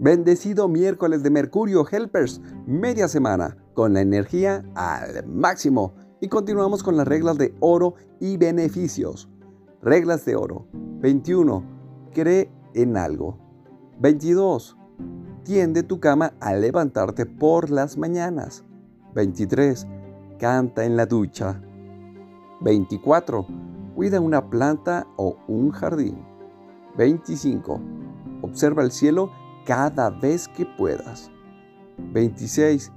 Bendecido miércoles de Mercurio Helpers, media semana, con la energía al máximo. Y continuamos con las reglas de oro y beneficios. Reglas de oro. 21. Cree en algo. 22. Tiende tu cama al levantarte por las mañanas. 23. Canta en la ducha. 24. Cuida una planta o un jardín. 25. Observa el cielo cada vez que puedas. 26.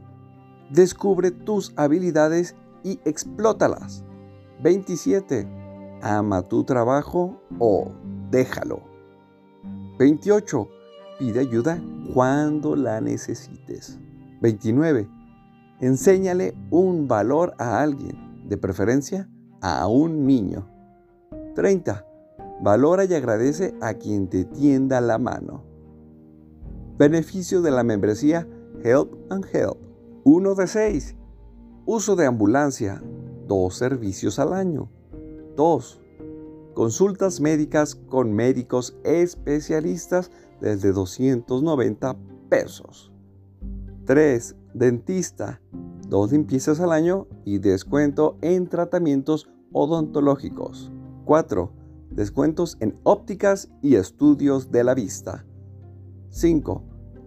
Descubre tus habilidades y explótalas. 27. Ama tu trabajo o déjalo. 28. Pide ayuda cuando la necesites. 29. Enséñale un valor a alguien, de preferencia a un niño. 30. Valora y agradece a quien te tienda la mano. Beneficio de la membresía Help and Help. 1 de 6. Uso de ambulancia. Dos servicios al año. 2. Consultas médicas con médicos especialistas desde 290 pesos. 3. Dentista. Dos limpiezas al año y descuento en tratamientos odontológicos. 4. Descuentos en ópticas y estudios de la vista. 5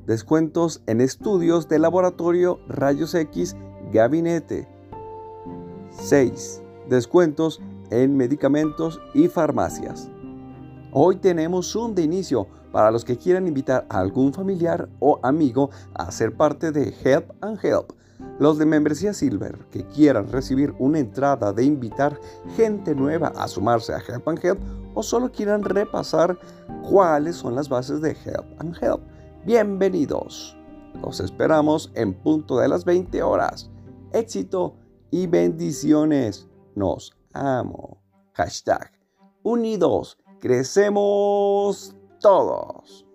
descuentos en estudios de laboratorio, rayos X, gabinete. 6. Descuentos en medicamentos y farmacias. Hoy tenemos un de inicio para los que quieran invitar a algún familiar o amigo a ser parte de Help and Help. Los de membresía Silver que quieran recibir una entrada de invitar gente nueva a sumarse a Help and Help o solo quieran repasar cuáles son las bases de Help and Help. Bienvenidos. Los esperamos en punto de las 20 horas. Éxito y bendiciones. Nos amo. Hashtag. Unidos. Crecemos todos.